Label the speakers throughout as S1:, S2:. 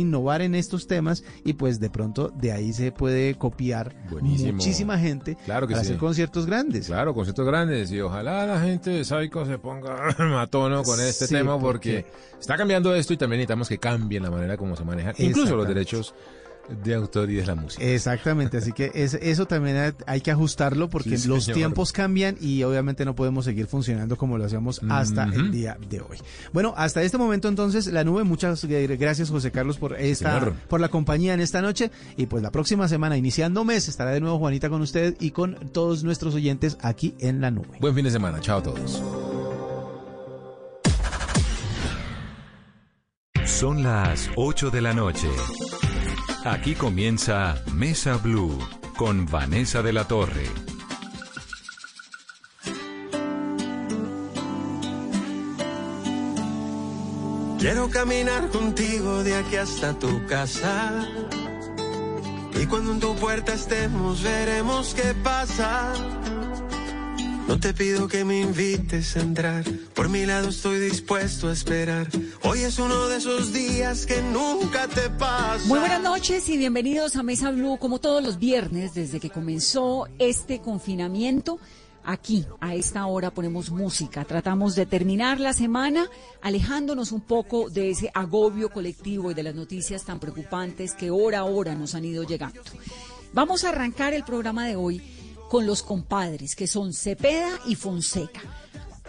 S1: innovar en estos temas y pues de pronto de ahí se puede copiar muchísima gente
S2: claro que
S1: para hacer conciertos grandes.
S2: Claro, conciertos grandes y ojalá la gente de Psycho se ponga a tono con este tema porque, está cambiando esto y también necesitamos que cambien la manera como se manejan incluso los derechos de autor y de la música.
S1: Exactamente, así que eso también hay que ajustarlo porque los tiempos cambian y obviamente no podemos seguir funcionando como lo hacíamos hasta el día de hoy. Bueno, hasta este momento entonces la nube, muchas gracias José Carlos por esta por la compañía en esta noche y pues la próxima semana iniciando mes estará de nuevo Juanita con usted y con todos nuestros oyentes aquí en la nube.
S2: Buen fin de semana, chao a todos.
S3: Son las 8 de la noche. Aquí comienza Mesa Blue con Vanessa de la Torre.
S4: Quiero caminar contigo de aquí hasta tu casa. Y cuando en tu puerta estemos, veremos qué pasa. No te pido que me invites a entrar, por mi lado estoy dispuesto a esperar. Hoy es uno de esos días que nunca te pasa.
S5: Muy buenas noches y bienvenidos a Mesa Blue, como todos los viernes desde que comenzó este confinamiento. Aquí, a esta hora, ponemos música. Tratamos de terminar la semana alejándonos un poco de ese agobio colectivo y de las noticias tan preocupantes que hora a hora nos han ido llegando. Vamos a arrancar el programa de hoy con los compadres, que son Cepeda y Fonseca.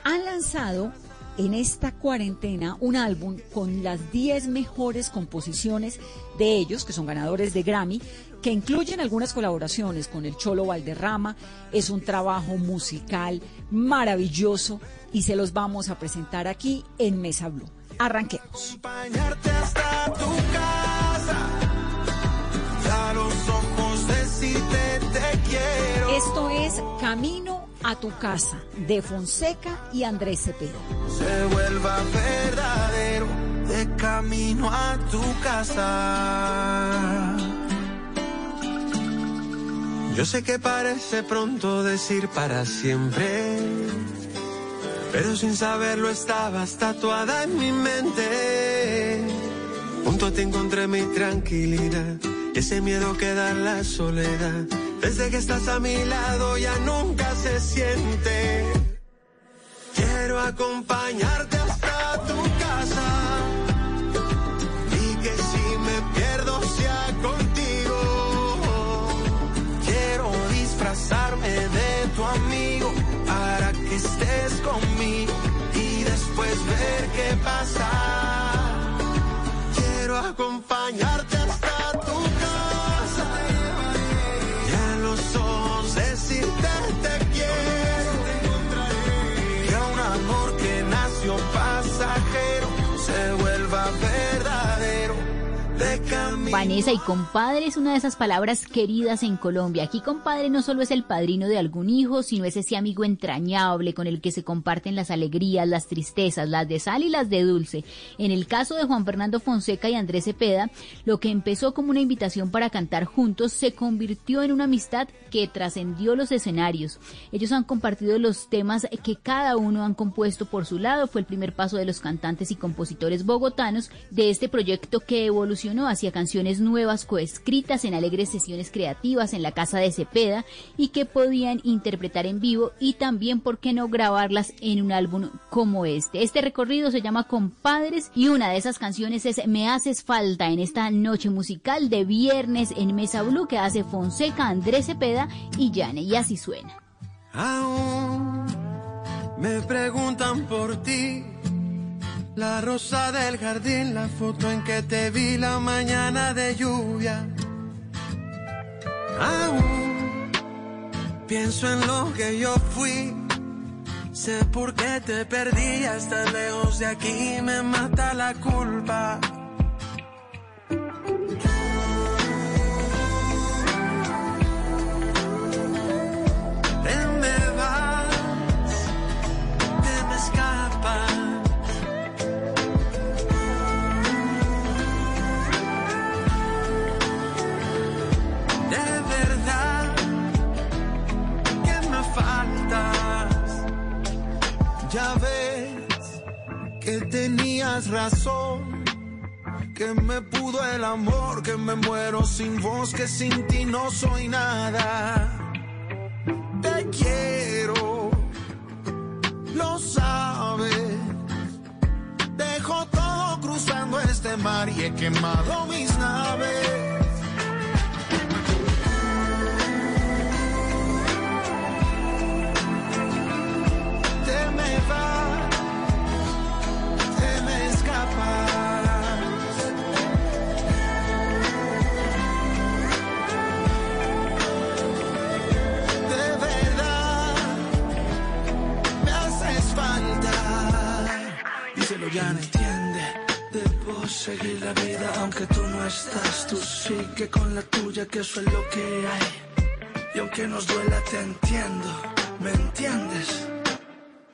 S5: Han lanzado en esta cuarentena un álbum con las 10 mejores composiciones de ellos, que son ganadores de Grammy, que incluyen algunas colaboraciones con el Cholo Valderrama. Es un trabajo musical maravilloso y se los vamos a presentar aquí en Mesa Blue. Arranquemos. Esto es Camino a tu casa de Fonseca y Andrés Cepeda.
S4: Se vuelva verdadero de camino a tu casa. Yo sé que parece pronto decir para siempre, pero sin saberlo estabas tatuada en mi mente. Junto ti encontré mi tranquilidad, ese miedo que da la soledad desde que estás a mi lado ya nunca se siente. Quiero acompañarte hasta tu casa. Y que si me pierdo sea contigo. Quiero disfrazarme de tu amigo para que estés conmigo y después ver qué pasa. Quiero acompañarte
S6: Vanessa y compadre es una de esas palabras queridas en Colombia. Aquí compadre no solo es el padrino de algún hijo, sino es ese amigo entrañable con el que se comparten las alegrías, las tristezas, las de sal y las de dulce. En el caso de Juan Fernando Fonseca y Andrés Cepeda, lo que empezó como una invitación para cantar juntos se convirtió en una amistad que trascendió los escenarios. Ellos han compartido los temas que cada uno han compuesto por su lado. Fue el primer paso de los cantantes y compositores bogotanos de este proyecto que evolucionó hacia canciones nuevas coescritas en alegres sesiones creativas en la casa de Cepeda y que podían interpretar en vivo y también, ¿por qué no grabarlas en un álbum como este? Este recorrido se llama Compadres y una de esas canciones es Me haces falta en esta noche musical de viernes en Mesa Blue que hace Fonseca, Andrés Cepeda y Yane y así suena.
S4: Aún me preguntan por ti la rosa del jardín, la foto en que te vi la mañana de lluvia. Aún pienso en lo que yo fui. Sé por qué te perdí, hasta lejos de aquí me mata la culpa. Que tenías razón
S5: que me pudo el amor, que me muero sin vos, que sin ti no soy nada. Te quiero, lo sabes. Dejo todo cruzando este mar y he quemado mis naves. Ya no entiende. Debo seguir la vida aunque tú no estás. Tú sigue con la tuya, que eso es lo que hay. Y aunque nos duela, te entiendo. ¿Me entiendes?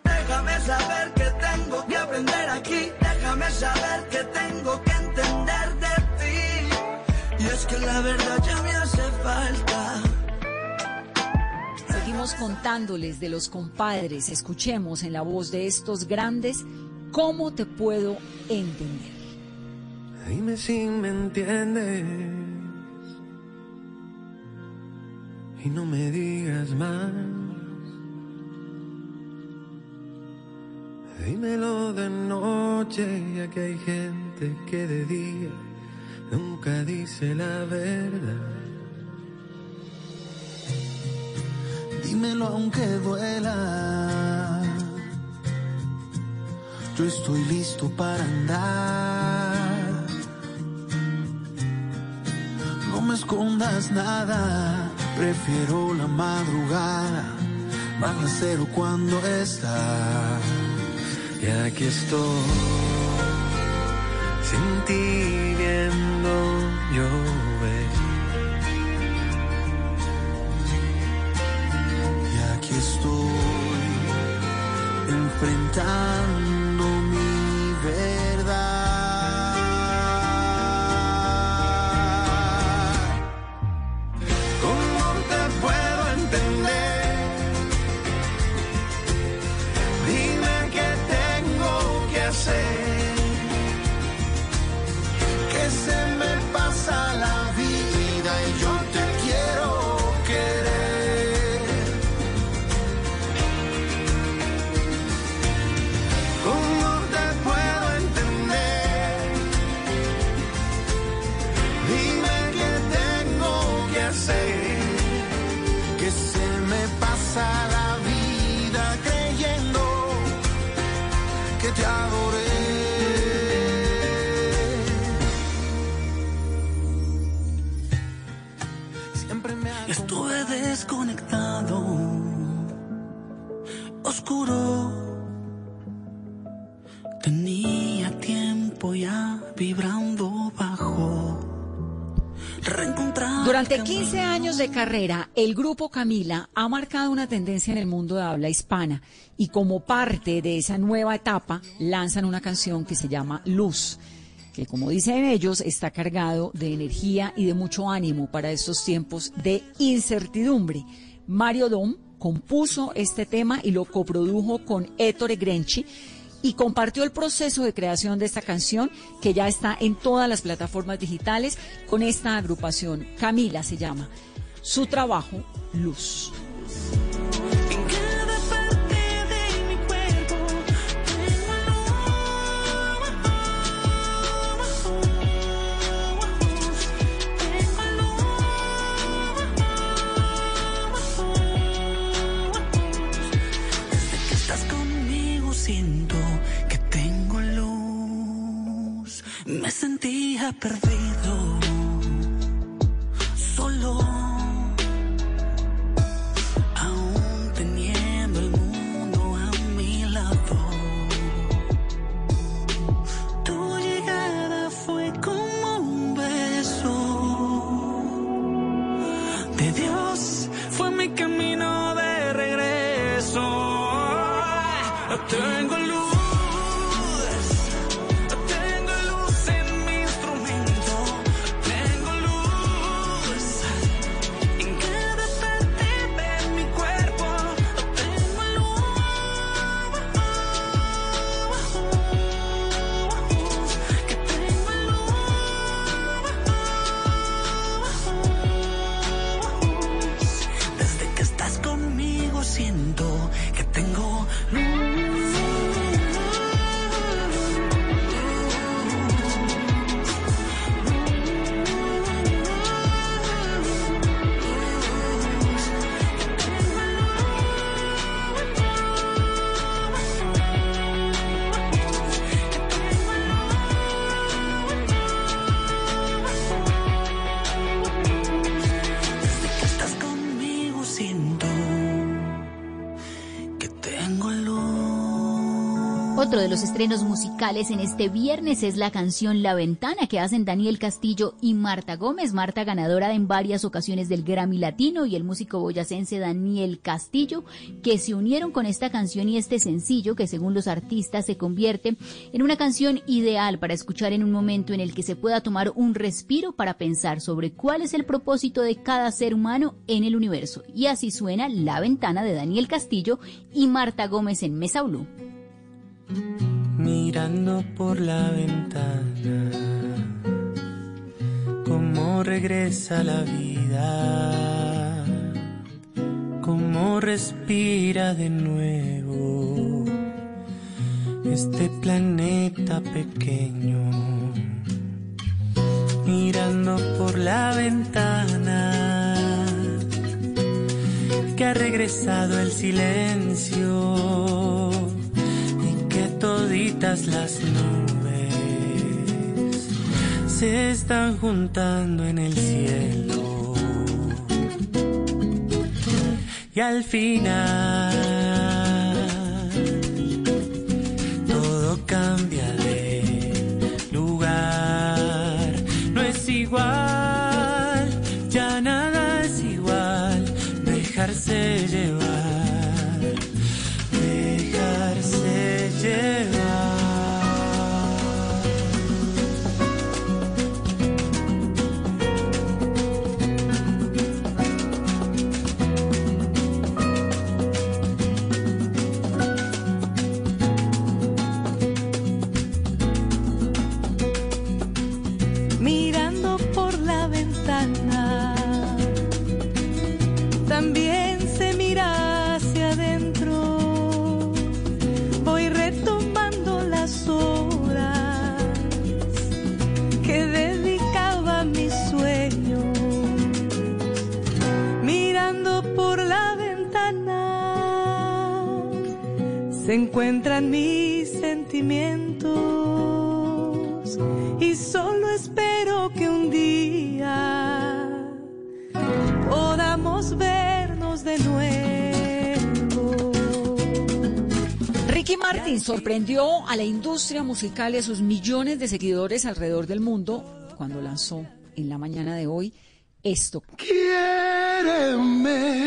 S5: Déjame saber que tengo que aprender aquí. Déjame saber que tengo que entender de ti. Y es que la verdad ya me hace falta.
S6: Seguimos contándoles de los compadres. Escuchemos en la voz de estos grandes ¿Cómo te puedo entender?
S5: Dime si me entiendes. Y no me digas más. Dímelo de noche, ya que hay gente que de día nunca dice la verdad. Dímelo aunque duela estoy listo para andar. No me escondas nada, prefiero la madrugada, baja cero cuando estás. Y aquí estoy, sin ti llover. Y aquí estoy, enfrentando
S6: Durante 15 años de carrera, el grupo Camila ha marcado una tendencia en el mundo de habla hispana y como parte de esa nueva etapa lanzan una canción que se llama Luz, que como dicen ellos está cargado de energía y de mucho ánimo para estos tiempos de incertidumbre. Mario Dom compuso este tema y lo coprodujo con Ettore Grenchi y compartió el proceso de creación de esta canción que ya está en todas las plataformas digitales con esta agrupación. Camila se llama. Su trabajo, Luz.
S5: Me sentía perdido, De
S6: los estrenos musicales en este viernes es la canción La Ventana que hacen Daniel Castillo y Marta Gómez. Marta ganadora en varias ocasiones del Grammy Latino y el músico boyacense Daniel Castillo que se unieron con esta canción y este sencillo que según los artistas se convierte en una canción ideal para escuchar en un momento en el que se pueda tomar un respiro para pensar sobre cuál es el propósito de cada ser humano en el universo. Y así suena La Ventana de Daniel Castillo y Marta Gómez en Mesa Blue
S7: mirando por la ventana, cómo regresa la vida, cómo respira de nuevo este planeta pequeño, mirando por la ventana, que ha regresado el silencio toditas las nubes se están juntando en el cielo. Y al final todo cambia encuentran mis sentimientos y solo espero que un día podamos vernos de nuevo.
S8: Ricky Martin sorprendió a la industria musical y a sus millones de seguidores alrededor del mundo cuando lanzó en la mañana de hoy esto.
S4: Quiéreme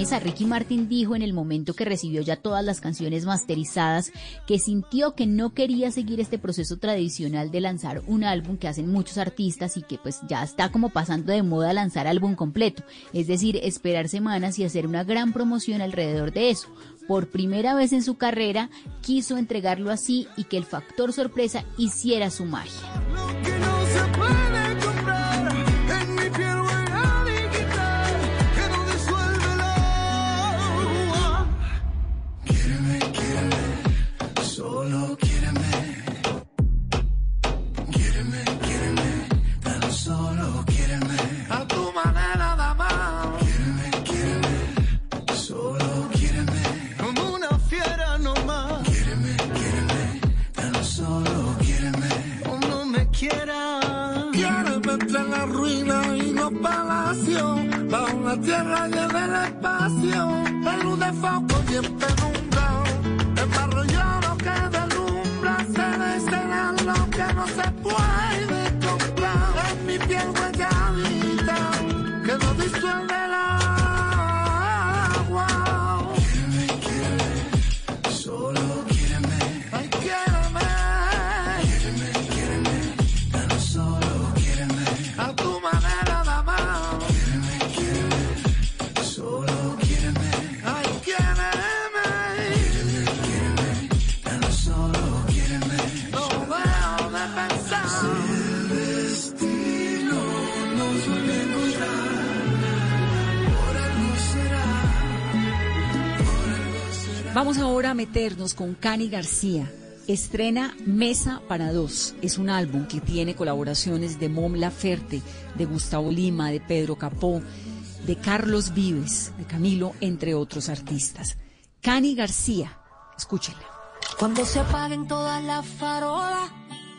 S6: Vanessa, Ricky Martin dijo en el momento que recibió ya todas las canciones masterizadas que sintió que no quería seguir este proceso tradicional de lanzar un álbum que hacen muchos artistas y que pues ya está como pasando de moda lanzar álbum completo, es decir, esperar semanas y hacer una gran promoción alrededor de eso. Por primera vez en su carrera quiso entregarlo así y que el factor sorpresa hiciera su magia.
S4: La tierra llena el espacio, la luz de foco y en penumbra, el barro que deslumbra, se descela lo que no se puede
S6: Vamos ahora a meternos con Cani García. Estrena Mesa para Dos. Es un álbum que tiene colaboraciones de Mom Laferte, de Gustavo Lima, de Pedro Capó, de Carlos Vives, de Camilo, entre otros artistas. Cani García, escúchenla.
S5: Cuando se apaguen todas las farolas,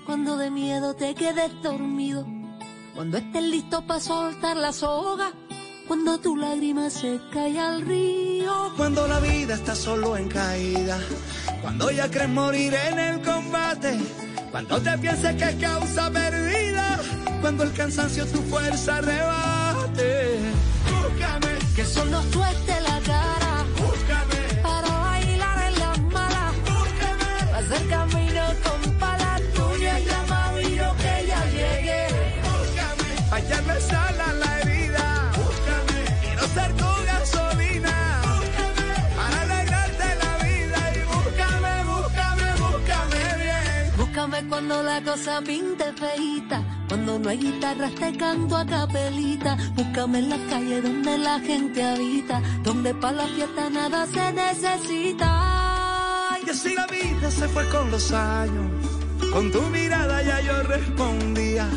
S5: cuando de miedo te quedes dormido, cuando estés listo para soltar la soga cuando tu lágrima se cae al río.
S4: Cuando la vida está solo en caída. Cuando ya crees morir en el combate. Cuando te pienses que es causa perdida. Cuando el cansancio tu fuerza rebate. Búscame.
S5: Que solo suelte la cuando la cosa pinte feita. Cuando no hay guitarras te canto a capelita. Búscame en la calle donde la gente habita. Donde para la fiesta nada se necesita.
S4: Y así la vida se fue con los años. Con tu mirada ya yo respondía.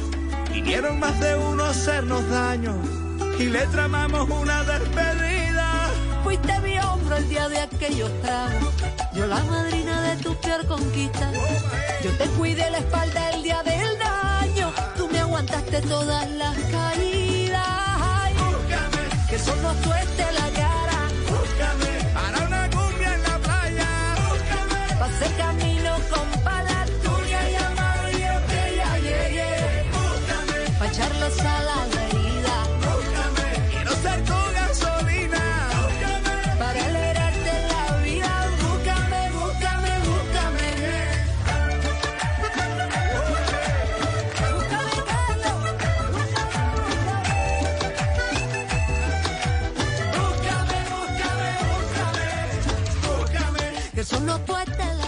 S4: Vinieron más de uno a hacernos daño. Y le tramamos una despedida.
S5: Fuiste mi hombro el día de aquellos tragos. Yo la madrina de tu peor conquista. Yo te cuidé la espalda el día del daño. Tú me aguantaste todas las caídas. Ay, que solo suelte la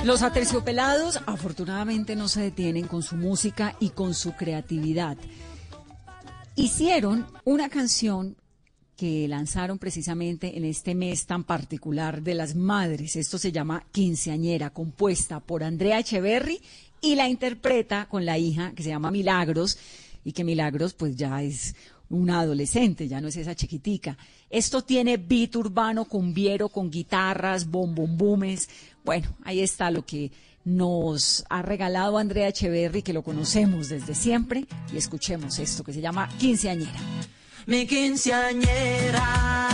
S6: Los aterciopelados afortunadamente no se detienen con su música y con su creatividad. Hicieron una canción que lanzaron precisamente en este mes tan particular de las madres. Esto se llama Quinceañera, compuesta por Andrea Echeverry y la interpreta con la hija que se llama Milagros y que Milagros pues ya es una adolescente, ya no es esa chiquitica. Esto tiene beat urbano cumbiero con guitarras, bombombumes. Bueno, ahí está lo que nos ha regalado Andrea Echeverry, que lo conocemos desde siempre, y escuchemos esto que se llama Quinceañera.
S9: Mi quinceañera,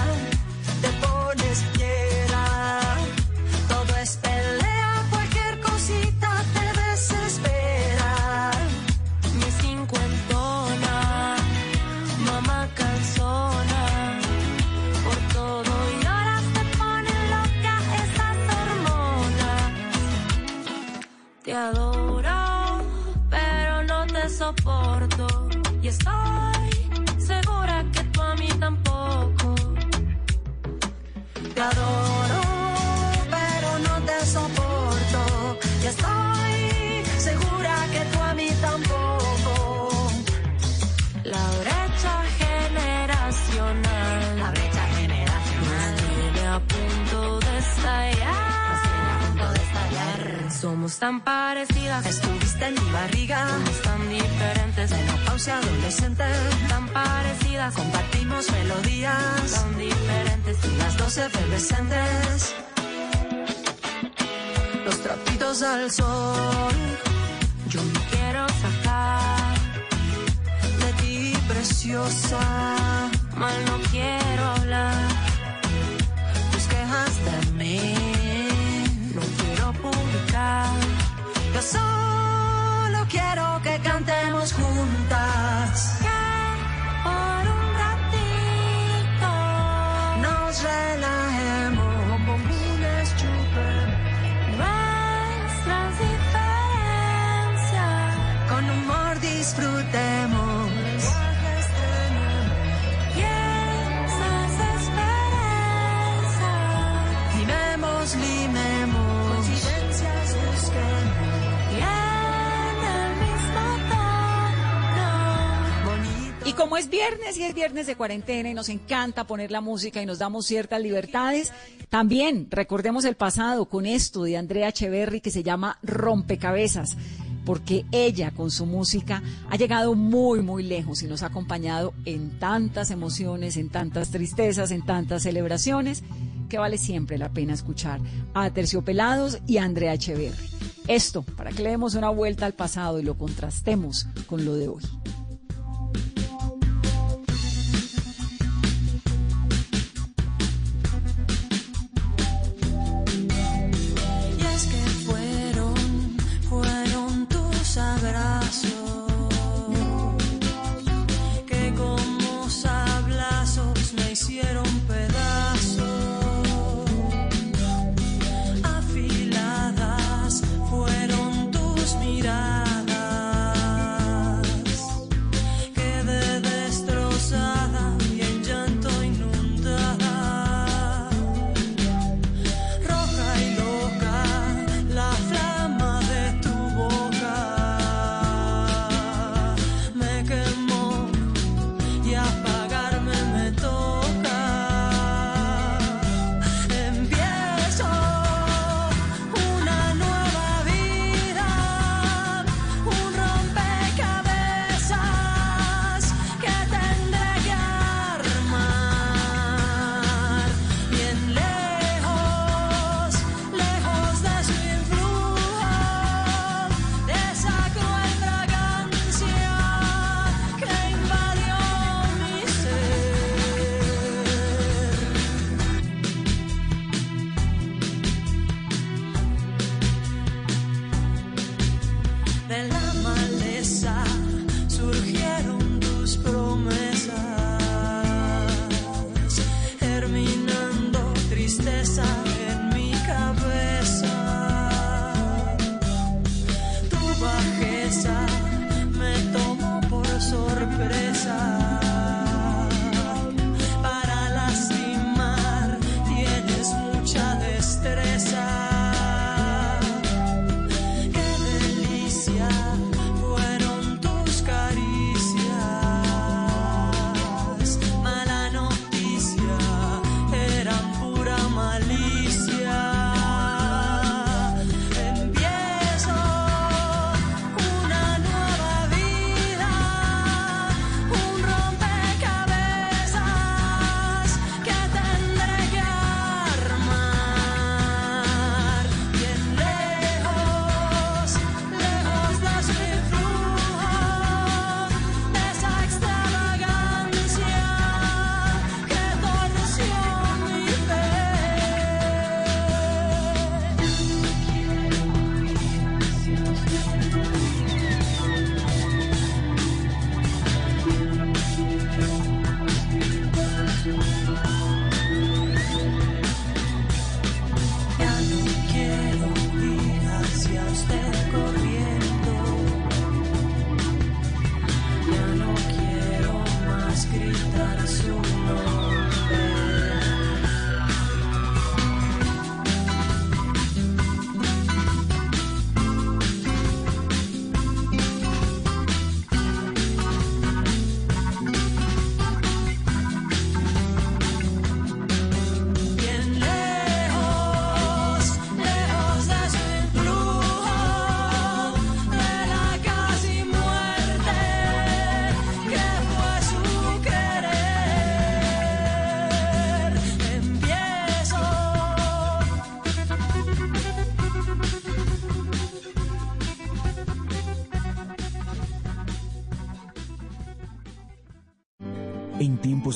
S9: Somos tan parecidas. Estuviste en mi barriga. Somos tan diferentes. Menopausia adolescente. Tan parecidas. Compartimos melodías. Tan diferentes. Y las dos efervescentes. Los trapitos al sol. Yo me quiero sacar de ti, preciosa. Mal no quiero hablar. Solo quiero que cantemos juntas. Que por un ratito nos relajemos como una. Nuestras diferencias con humor disfrutemos. Y esas esperanzas. Y como es viernes y es viernes de cuarentena y nos encanta poner la música y nos damos ciertas libertades, también recordemos el pasado con esto de Andrea Echeverry que se llama Rompecabezas, porque ella con su música ha llegado muy, muy lejos y nos ha acompañado en tantas emociones, en tantas tristezas, en tantas celebraciones, que vale siempre la pena escuchar a Terciopelados y a Andrea Echeverry. Esto, para que le demos una vuelta al pasado y lo contrastemos con lo de hoy.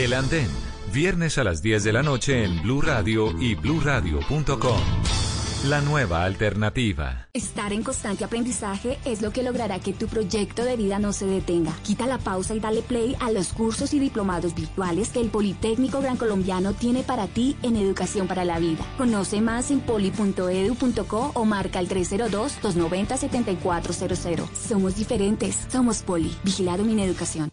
S3: El Andén Viernes a las 10 de la noche en Blue Radio y bluradio.com. La nueva alternativa.
S10: Estar en constante aprendizaje es lo que logrará que tu proyecto de vida no se detenga. Quita la pausa y dale play a los cursos y diplomados virtuales que el Politécnico Gran Colombiano tiene para ti en Educación para la Vida. Conoce más en poli.edu.co o marca el 302-290-7400. Somos diferentes. Somos Poli. Vigilado en Educación.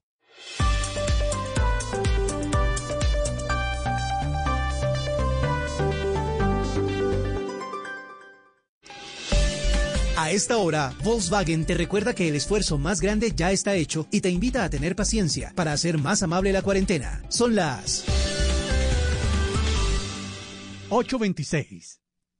S11: A esta hora, Volkswagen te recuerda que el esfuerzo más grande ya está hecho y te invita a tener paciencia para hacer más amable la cuarentena. Son las 8.26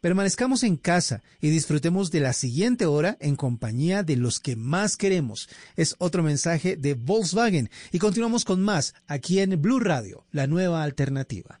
S1: permanezcamos en casa y disfrutemos de la siguiente hora en compañía de los que más queremos. Es otro mensaje de Volkswagen y continuamos con más aquí en Blue Radio, la nueva alternativa.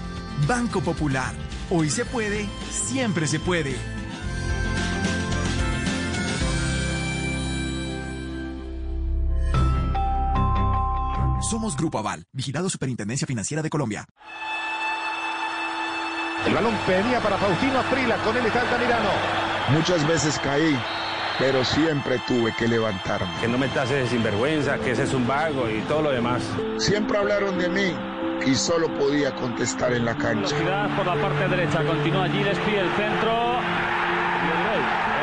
S12: Banco Popular Hoy se puede, siempre se puede. Somos Grupo Aval, vigilado Superintendencia Financiera de Colombia.
S13: El balón venía para Faustino Aprila, con él está Altamirano.
S14: Muchas veces caí, pero siempre tuve que levantarme.
S15: Que no me tases de sinvergüenza, que ese es un vago y todo lo demás.
S14: Siempre hablaron de mí y solo podía contestar en la cancha.
S16: por la parte derecha, continúa allí, despide el centro.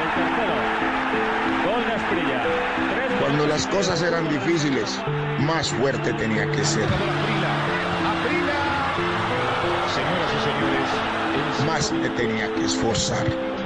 S16: el tercero. Gol de
S14: Cuando las cosas eran difíciles, más fuerte tenía que ser. Más me tenía que esforzar.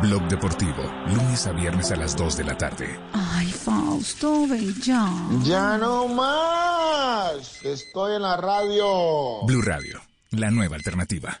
S17: Blog Deportivo, lunes a viernes a las 2 de la tarde.
S6: Ay, Fausto, ven ya.
S14: Ya no más. Estoy en la radio.
S17: Blue Radio, la nueva alternativa.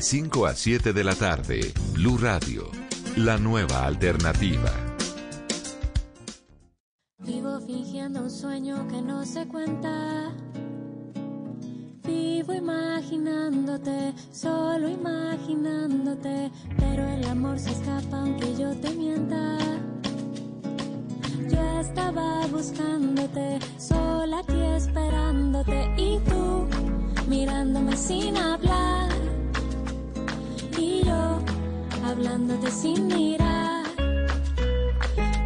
S3: 5 a 7 de la tarde, Blue Radio, la nueva alternativa.
S18: Vivo fingiendo un sueño que no se cuenta. Vivo imaginándote, solo imaginándote, pero el amor se escapa aunque yo te mienta.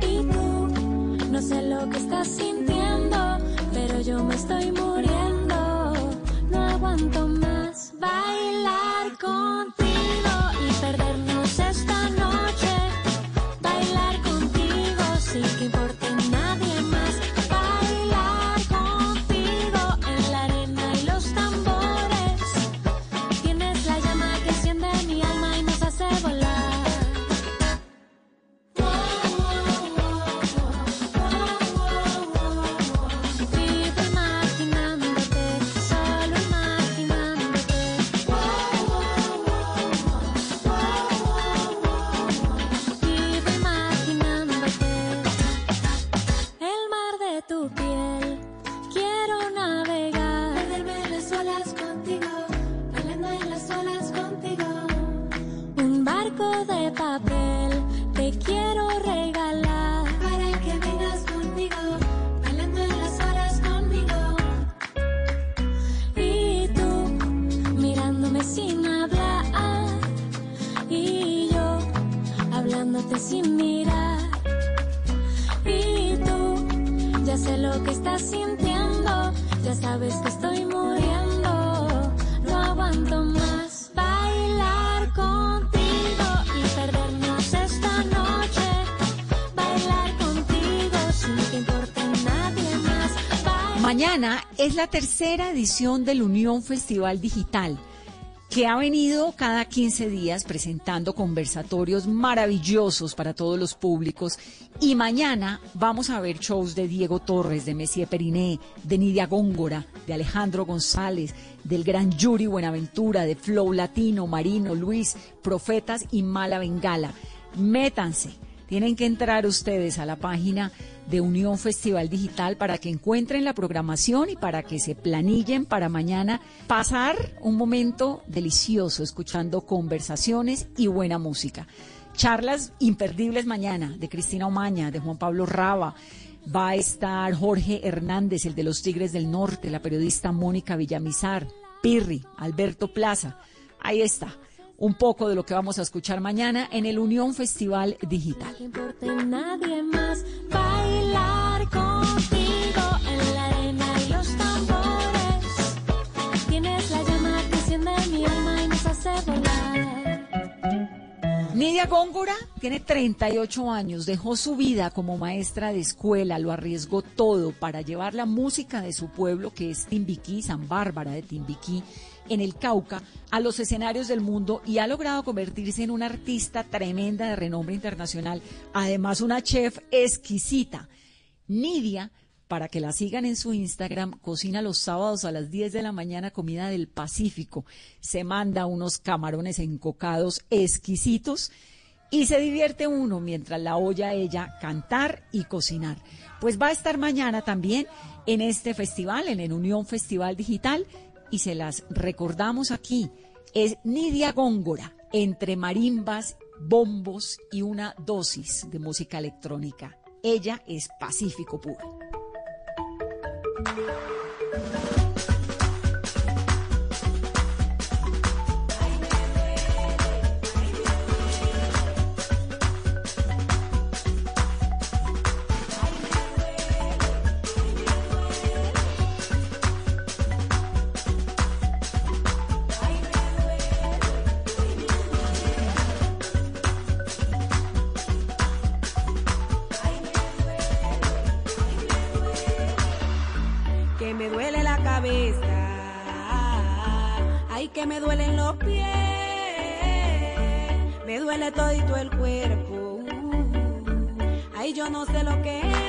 S18: Y tú no sé lo que estás sintiendo, la
S6: tercera edición del Unión Festival Digital, que ha venido cada 15 días presentando conversatorios maravillosos para todos los públicos. Y mañana vamos a ver shows de Diego Torres, de Messier Periné, de Nidia Góngora, de Alejandro González, del gran Yuri Buenaventura, de Flow Latino, Marino, Luis, Profetas y Mala Bengala. Métanse. Tienen que entrar ustedes a la página de Unión Festival Digital para que encuentren la programación y para que se planillen para mañana pasar un momento delicioso escuchando conversaciones y buena música. Charlas imperdibles mañana de Cristina Omaña, de Juan Pablo Raba. Va a estar Jorge Hernández, el de los Tigres del Norte, la periodista Mónica Villamizar, Pirri, Alberto Plaza. Ahí está un poco de lo que vamos a escuchar mañana en el Unión Festival Digital.
S18: que
S6: Nidia Góngora tiene 38 años, dejó su vida como maestra de escuela, lo arriesgó todo para llevar la música de su pueblo, que es Timbiquí, San Bárbara de Timbiquí, en el Cauca, a los escenarios del mundo y ha logrado convertirse en una artista tremenda de renombre internacional, además una chef exquisita. Nidia, para que la sigan en su Instagram, cocina los sábados a las 10 de la mañana comida del Pacífico, se manda unos camarones encocados exquisitos y se divierte uno mientras la oye a ella cantar y cocinar. Pues va a estar mañana también en este festival, en el Unión Festival Digital, y se las recordamos aquí. Es Nidia Góngora, entre marimbas, bombos y una dosis de música electrónica. Ella es Pacífico puro.
S19: Thank you. Me duelen los pies, me duele todito el cuerpo, ay yo no sé lo que es.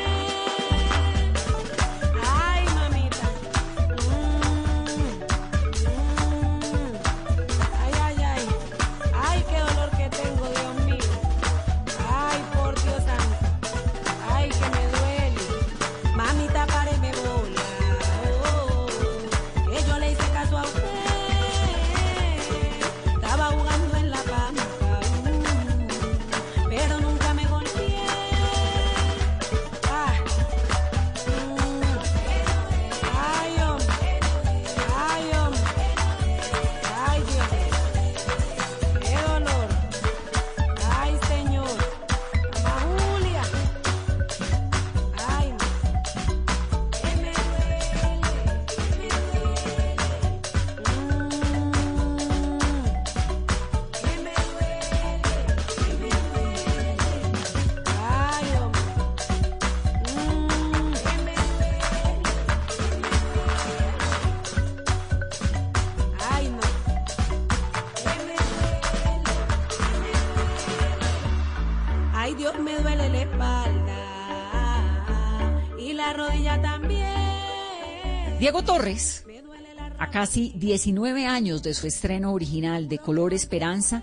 S6: Casi 19 años de su estreno original de Color Esperanza,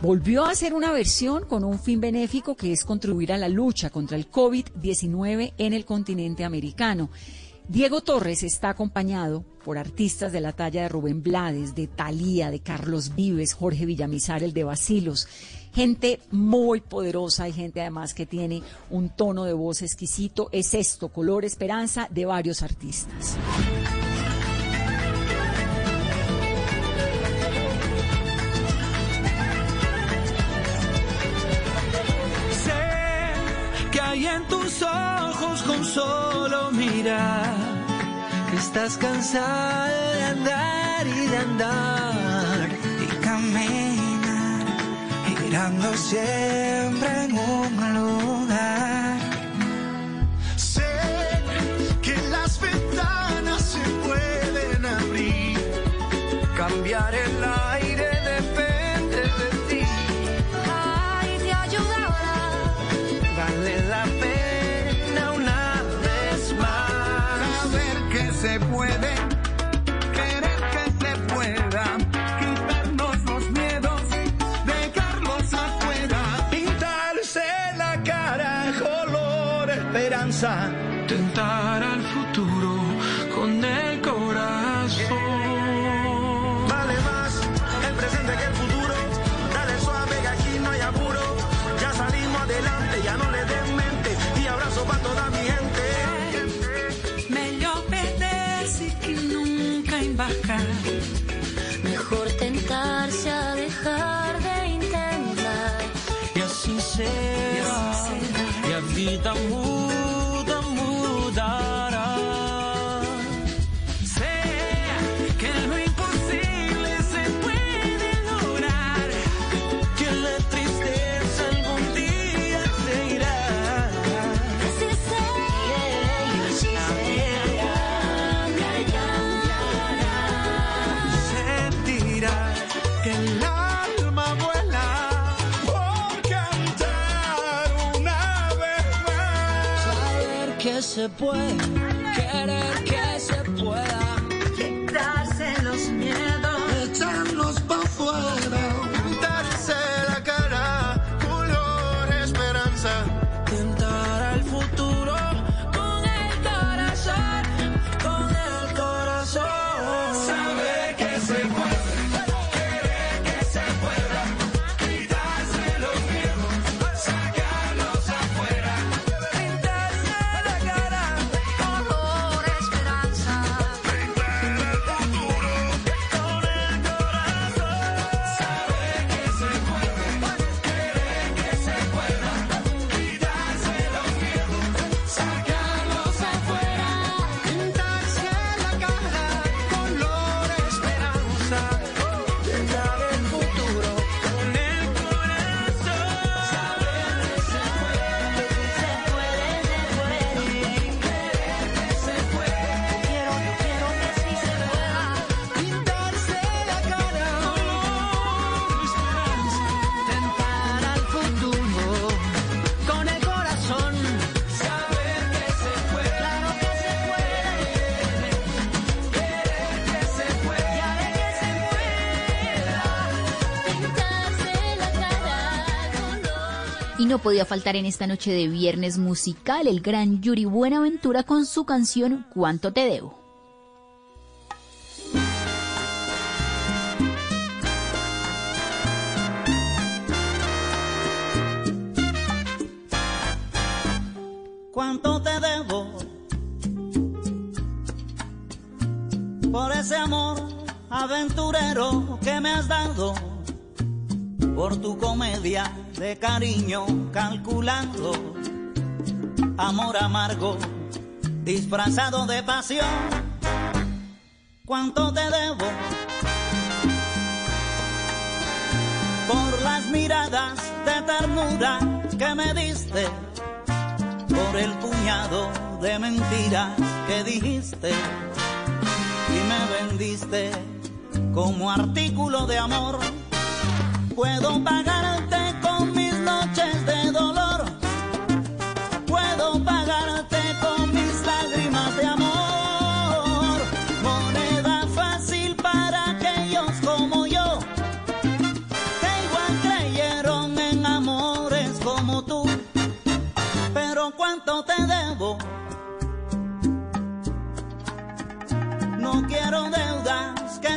S6: volvió a hacer una versión con un fin benéfico que es contribuir a la lucha contra el COVID-19 en el continente americano. Diego Torres está acompañado por artistas de la talla de Rubén Blades, de Talía, de Carlos Vives, Jorge Villamizar, el de Basilos. Gente muy poderosa y gente además que tiene un tono de voz exquisito. Es esto, Color Esperanza, de varios artistas.
S4: Con solo mirar que estás cansada de andar y de andar y caminar girando siempre en un lugar. Esperanza, se puede, querer que
S20: podía faltar en esta noche de viernes musical el gran Yuri Buenaventura con su canción ¿Cuánto te debo?
S21: ¿Cuánto te debo por ese amor aventurero que me has dado? Por tu comedia de cariño calculado, amor amargo disfrazado de pasión. ¿Cuánto te debo por las miradas de ternura que me diste? por el puñado de mentiras que dijiste y me vendiste como artículo de amor. Puedo pagarte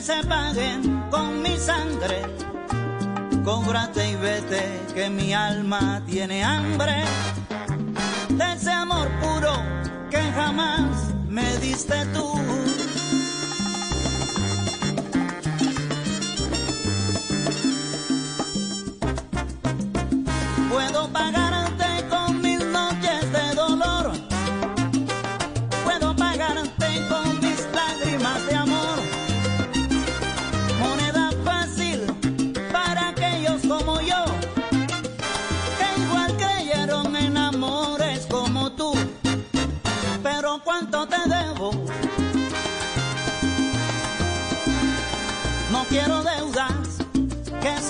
S21: se paguen con mi sangre. Cóbrate y vete que mi alma tiene hambre de ese amor puro que jamás me diste tú. Puedo pagarte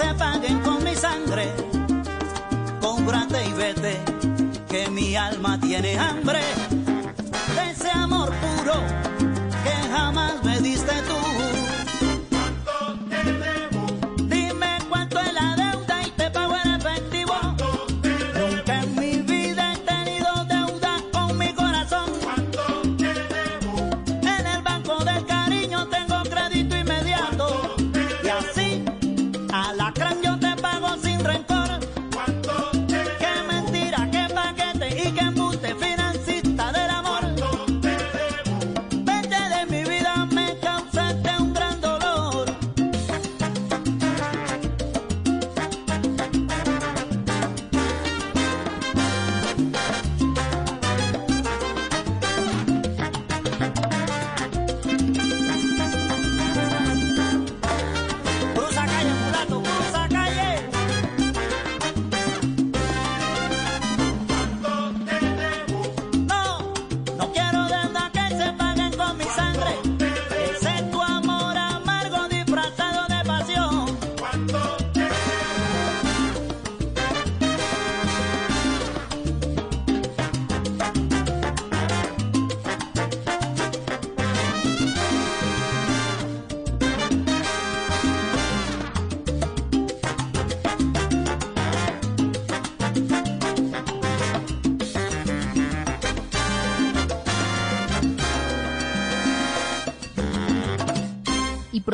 S21: se paguen con mi sangre. Cómprate y vete, que mi alma tiene hambre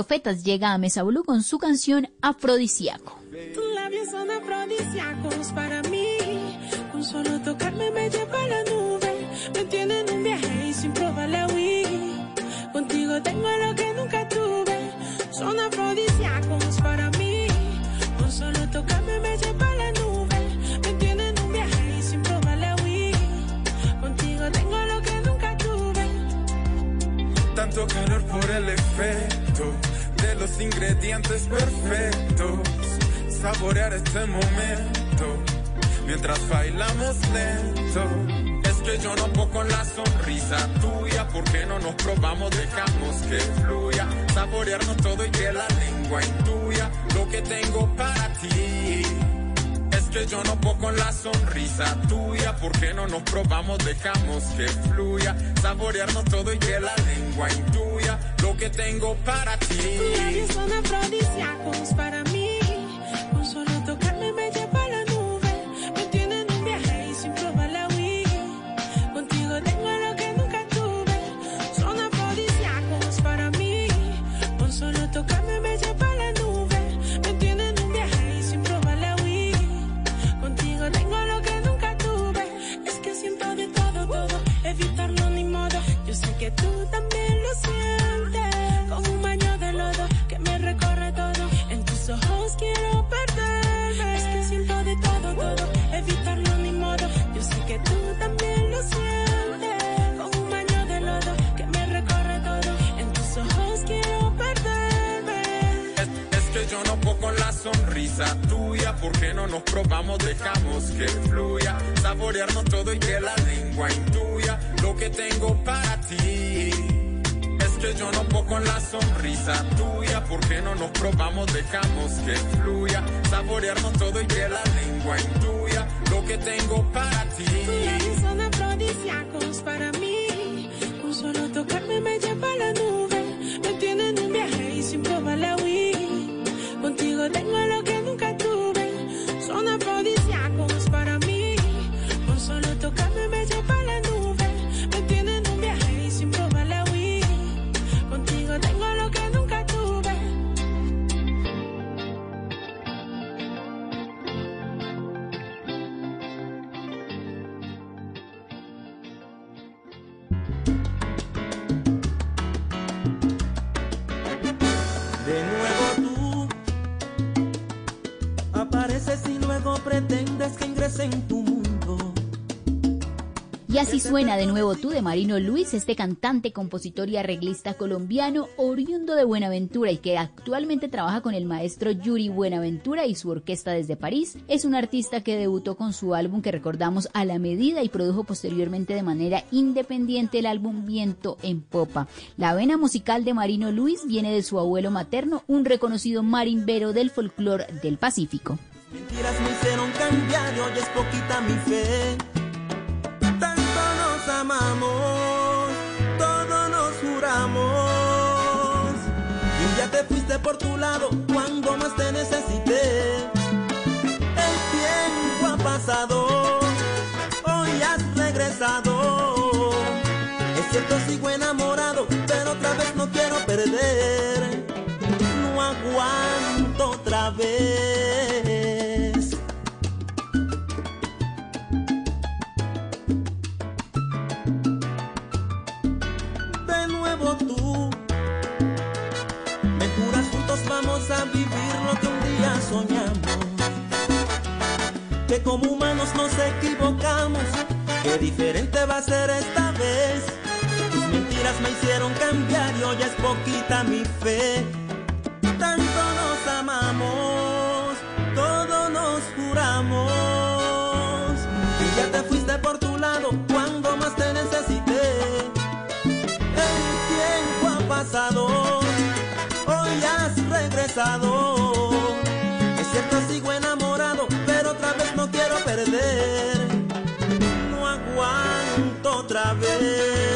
S6: Profetas llega a Mesa Blue con su canción Afrodisíaco.
S22: Mientras bailamos lento. Es que yo no puedo con la sonrisa tuya. ¿Por qué no nos probamos? Dejamos que fluya. Saborearnos todo y que la lengua intuya lo que tengo para ti. Es que yo no puedo con la sonrisa tuya. ¿Por qué no nos probamos? Dejamos que fluya. Saborearnos todo y que la lengua intuya lo que tengo para ti.
S19: Tus labios son afrodisíacos para mí. Que tú también lo sientes. Como un baño de lodo que me recorre todo. En tus ojos quiero perderme. Es que siento de todo, todo. Evitarlo ni modo. Yo sé que tú también lo sientes. Como un baño de lodo que me recorre todo. En tus ojos quiero perderme.
S22: Es, es que yo no puedo con la sonrisa tuya. ¿Por qué no nos probamos? Dejamos que fluya. Saborearnos todo y que la lengua intuya lo que tengo para ti. Es que yo no puedo con la sonrisa tuya. ¿Por qué no nos probamos? Dejamos que fluya. Saborearnos todo y que la lengua intuya lo que tengo para ti.
S19: Tus son afrodisíacos para mí. Con solo tocarme me lleva a la nube. Me tiene en viaje y sin probar la Wii. Contigo tengo lo que nunca tuve. Son afrodisíacos
S23: en tu mundo.
S21: Y así suena de nuevo tú de Marino Luis, este cantante, compositor y arreglista colombiano oriundo de Buenaventura y que actualmente trabaja con el maestro Yuri Buenaventura y su orquesta desde París. Es un artista que debutó con su álbum que recordamos a la medida y produjo posteriormente de manera independiente el álbum Viento en Popa. La vena musical de Marino Luis viene de su abuelo materno, un reconocido marimbero del folclore del Pacífico.
S23: Mentiras me hicieron cambiar y hoy es poquita mi fe. Tanto nos amamos, todo nos juramos. Y día te fuiste por tu lado cuando más te necesité. El tiempo ha pasado, hoy has regresado. Es cierto, sigo enamorado, pero otra vez no quiero perder. Que como humanos nos equivocamos, que diferente va a ser esta vez. Tus mentiras me hicieron cambiar y hoy es poquita mi fe. Tanto nos amamos, todo nos juramos. Y ya te fuiste por tu lado cuando más te necesité. El tiempo ha pasado, hoy has regresado. Es cierto, sigo enamorado, perder. No aguanto otra vez.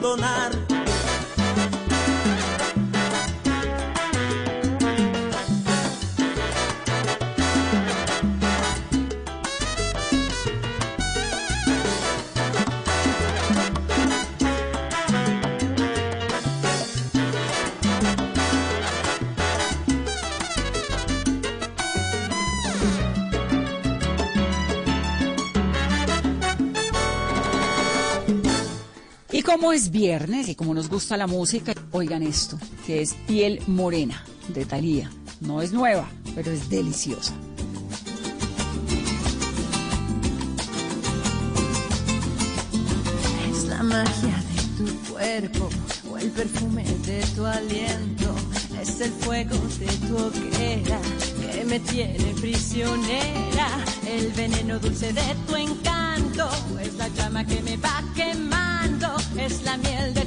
S23: Abandonar.
S6: Como es viernes y como nos gusta la música, oigan esto, que es Piel Morena de Thalía. No es nueva, pero es deliciosa.
S24: Es la magia de tu cuerpo o el perfume de tu aliento. Es el fuego de tu hoguera que me tiene prisionera. El veneno dulce de tu encanto es la llama que me va quemando. Es la miel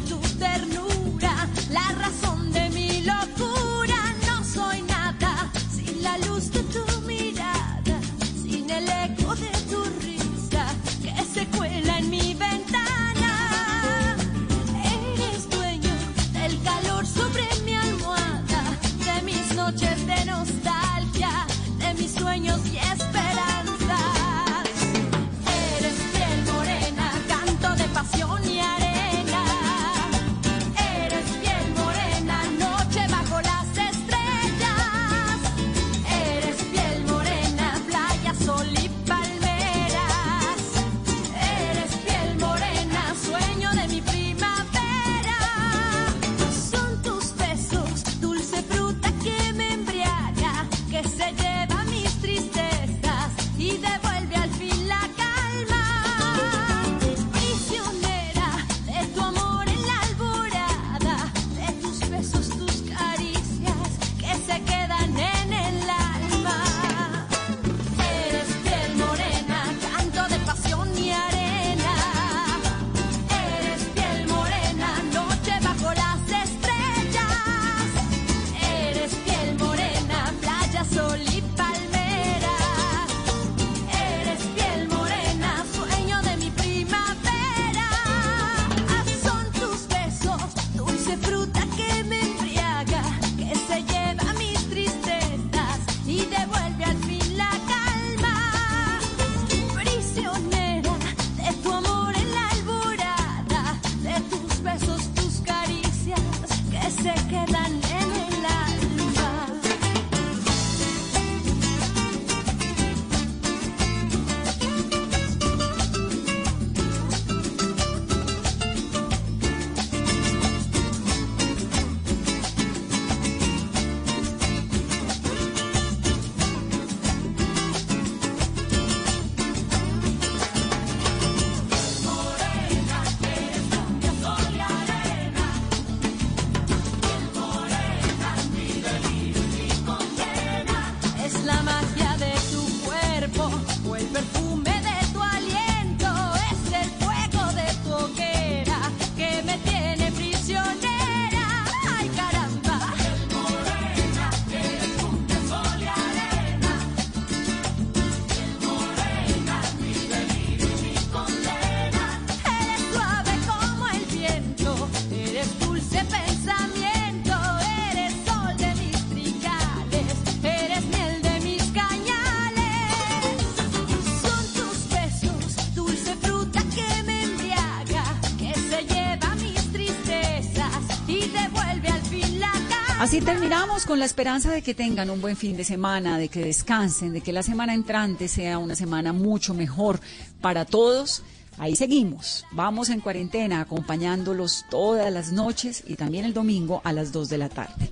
S6: Así terminamos con la esperanza de que tengan un buen fin de semana, de que descansen, de que la semana entrante sea una semana mucho mejor para todos. Ahí seguimos. Vamos en cuarentena acompañándolos todas las noches y también el domingo a las 2 de la tarde.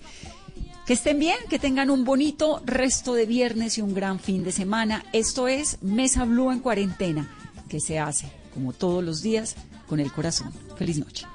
S6: Que estén bien, que tengan un bonito resto de viernes y un gran fin de semana. Esto es Mesa Blue en cuarentena, que se hace, como todos los días, con el corazón. Feliz noche.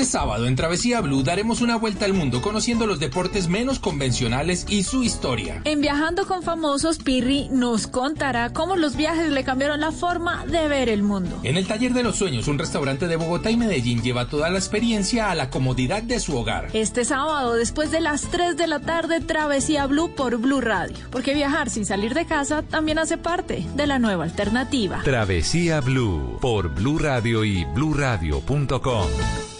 S25: Este sábado en Travesía Blue daremos una vuelta al mundo conociendo los deportes menos convencionales y su historia.
S26: En Viajando con Famosos, Pirri nos contará cómo los viajes le cambiaron la forma de ver el mundo.
S25: En el Taller de los Sueños, un restaurante de Bogotá y Medellín lleva toda la experiencia a la comodidad de su hogar.
S26: Este sábado, después de las 3 de la tarde, Travesía Blue por Blue Radio. Porque viajar sin salir de casa también hace parte de la nueva alternativa.
S3: Travesía Blue por Blue Radio y bluradio.com.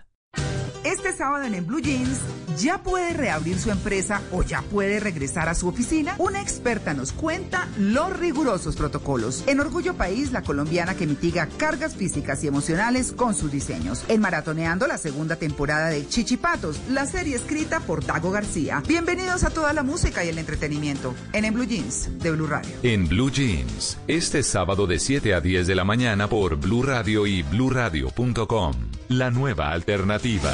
S27: Sábado en, en Blue Jeans, ¿ya puede reabrir su empresa o ya puede regresar a su oficina? Una experta nos cuenta los rigurosos protocolos. En Orgullo País, la colombiana que mitiga cargas físicas y emocionales con sus diseños. En Maratoneando, la segunda temporada de Chichipatos, la serie escrita por Dago García. Bienvenidos a toda la música y el entretenimiento en En Blue Jeans de Blue Radio.
S3: En Blue Jeans, este sábado de 7 a 10 de la mañana por Blue Radio y bluradio.com. La nueva alternativa.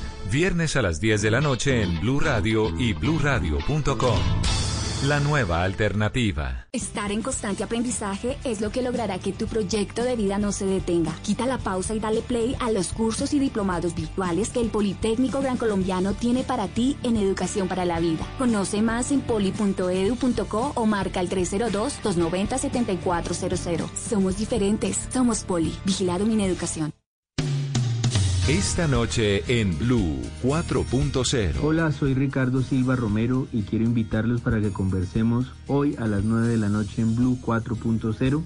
S3: viernes a las 10 de la noche en Blue Radio y bluradio.com. La nueva alternativa.
S10: Estar en constante aprendizaje es lo que logrará que tu proyecto de vida no se detenga. Quita la pausa y dale play a los cursos y diplomados virtuales que el Politécnico Gran Colombiano tiene para ti en educación para la vida. Conoce más en poli.edu.co o marca el 302-290-7400. Somos diferentes, somos Poli. Vigilado Mineducación.
S3: Esta noche en Blue 4.0.
S28: Hola, soy Ricardo Silva Romero y quiero invitarlos para que conversemos hoy a las 9 de la noche en Blue 4.0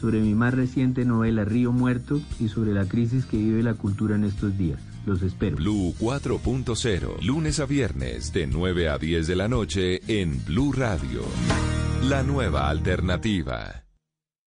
S28: sobre mi más reciente novela Río Muerto y sobre la crisis que vive la cultura en estos días. Los espero.
S3: Blue 4.0, lunes a viernes de 9 a 10 de la noche en Blue Radio. La nueva alternativa.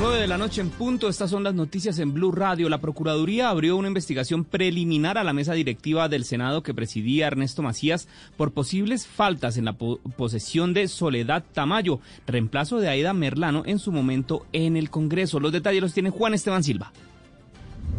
S29: 9 de la noche en punto, estas son las noticias en Blue Radio. La Procuraduría abrió una investigación preliminar a la mesa directiva del Senado que presidía Ernesto Macías por posibles faltas en la posesión de Soledad Tamayo, reemplazo de Aida Merlano en su momento en el Congreso. Los detalles los tiene Juan Esteban Silva.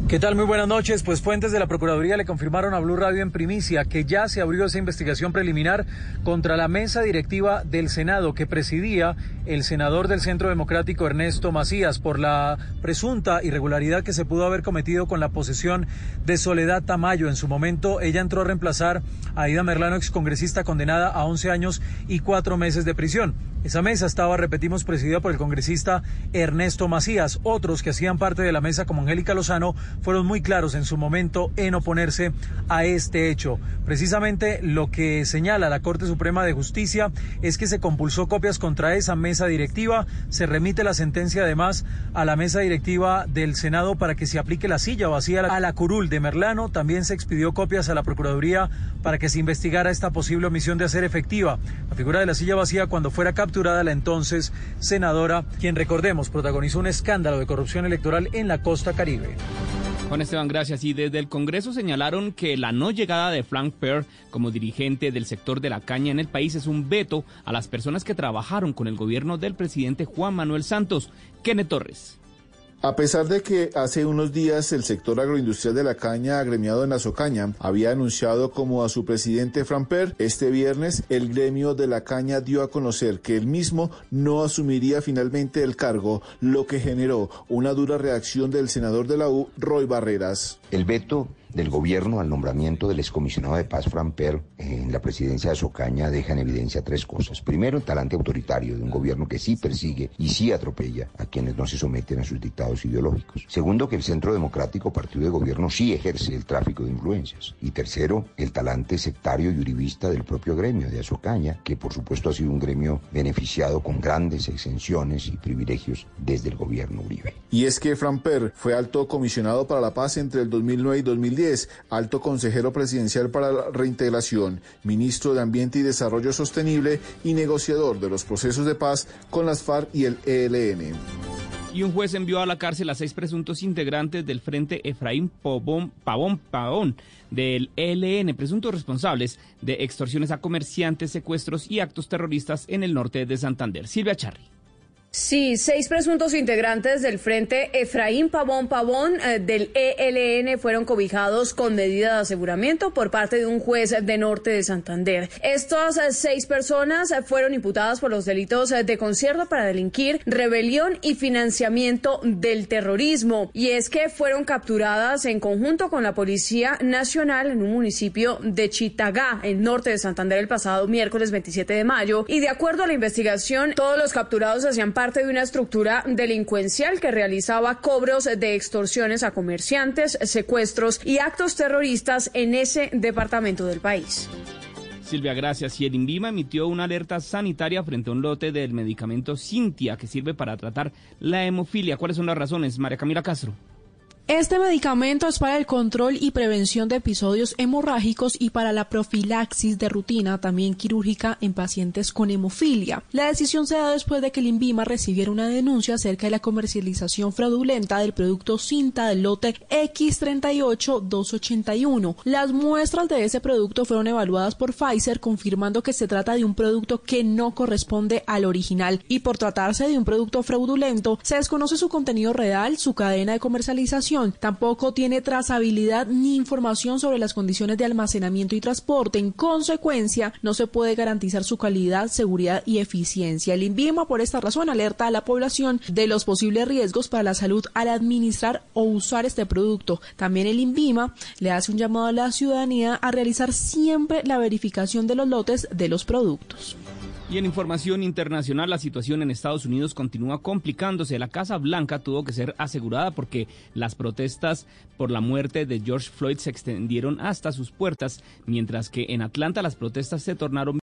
S30: ¿Qué tal? Muy buenas noches. Pues fuentes de la Procuraduría le confirmaron a Blue Radio en primicia que ya se abrió esa investigación preliminar contra la mesa directiva del Senado que presidía el senador del Centro Democrático Ernesto Macías por la presunta irregularidad que se pudo haber cometido con la posesión de Soledad Tamayo. En su momento ella entró a reemplazar a Aida Merlano, excongresista condenada a 11 años y cuatro meses de prisión. Esa mesa estaba, repetimos, presidida por el congresista Ernesto Macías. Otros que hacían parte de la mesa, como Angélica Lozano, fueron muy claros en su momento en oponerse a este hecho. Precisamente lo que señala la Corte Suprema de Justicia es que se compulsó copias contra esa mesa directiva. Se remite la sentencia además a la mesa directiva del Senado para que se aplique la silla vacía a la curul de Merlano. También se expidió copias a la Procuraduría para que se investigara esta posible omisión de hacer efectiva la figura de la silla vacía cuando fuera capturada la entonces senadora, quien recordemos protagonizó un escándalo de corrupción electoral en la costa caribe.
S29: Juan Esteban, gracias. Y desde el Congreso señalaron que la no llegada de Frank Perr como dirigente del sector de la caña en el país es un veto a las personas que trabajaron con el gobierno del presidente Juan Manuel Santos. Kenneth Torres.
S31: A pesar de que hace unos días el sector agroindustrial de la caña, agremiado en Azocaña, había anunciado como a su presidente Framper, este viernes el gremio de la caña dio a conocer que él mismo no asumiría finalmente el cargo, lo que generó una dura reacción del senador de la U, Roy Barreras.
S32: El veto del gobierno al nombramiento del excomisionado de paz Fran Per en la presidencia de Socaña deja en evidencia tres cosas. Primero, el talante autoritario de un gobierno que sí persigue y sí atropella a quienes no se someten a sus dictados ideológicos. Segundo, que el Centro Democrático, partido de gobierno, sí ejerce el tráfico de influencias. Y tercero, el talante sectario y uribista del propio gremio de Azocaña, que por supuesto ha sido un gremio beneficiado con grandes exenciones y privilegios desde el gobierno Uribe.
S31: Y es que Fran Per fue alto comisionado para la paz entre el 2009 y 2010 alto consejero presidencial para la reintegración, ministro de Ambiente y Desarrollo Sostenible y negociador de los procesos de paz con las FARC y el ELN.
S29: Y un juez envió a la cárcel a seis presuntos integrantes del Frente Efraín Pavón Pavón del ELN, presuntos responsables de extorsiones a comerciantes, secuestros y actos terroristas en el norte de Santander. Silvia Charri.
S33: Sí, seis presuntos integrantes del Frente Efraín Pavón Pavón eh, del ELN fueron cobijados con medida de aseguramiento por parte de un juez de norte de Santander. Estas eh, seis personas eh, fueron imputadas por los delitos de concierto para delinquir, rebelión y financiamiento del terrorismo. Y es que fueron capturadas en conjunto con la Policía Nacional en un municipio de Chitagá, en norte de Santander, el pasado miércoles 27 de mayo. Y de acuerdo a la investigación, todos los capturados hacían parte de una estructura delincuencial que realizaba cobros de extorsiones a comerciantes, secuestros y actos terroristas en ese departamento del país.
S29: Silvia, gracias. Y el INVIMA emitió una alerta sanitaria frente a un lote del medicamento Cintia que sirve para tratar la hemofilia. ¿Cuáles son las razones? María Camila Castro.
S26: Este medicamento es para el control y prevención de episodios hemorrágicos y para la profilaxis de rutina, también quirúrgica, en pacientes con hemofilia. La decisión se da después de que el INVIMA recibiera una denuncia acerca de la comercialización fraudulenta del producto cinta del lote X38281. Las muestras de ese producto fueron evaluadas por Pfizer, confirmando que se trata de un producto que no corresponde al original y por tratarse de un producto fraudulento, se desconoce su contenido real, su cadena de comercialización Tampoco tiene trazabilidad ni información sobre las condiciones de almacenamiento y transporte. En consecuencia, no se puede garantizar su calidad, seguridad y eficiencia. El INVIMA, por esta razón, alerta a la población de los posibles riesgos para la salud al administrar o usar este producto. También el INVIMA le hace un llamado a la ciudadanía a realizar siempre la verificación de los lotes de los productos.
S29: Y en información internacional, la situación en Estados Unidos continúa complicándose. La Casa Blanca tuvo que ser asegurada porque las protestas por la muerte de George Floyd se extendieron hasta sus puertas, mientras que en Atlanta las protestas se tornaron